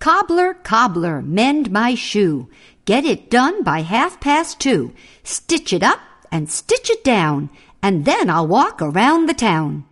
Cobbler, cobbler, mend my shoe. Get it done by half past two. Stitch it up and stitch it down, and then I'll walk around the town.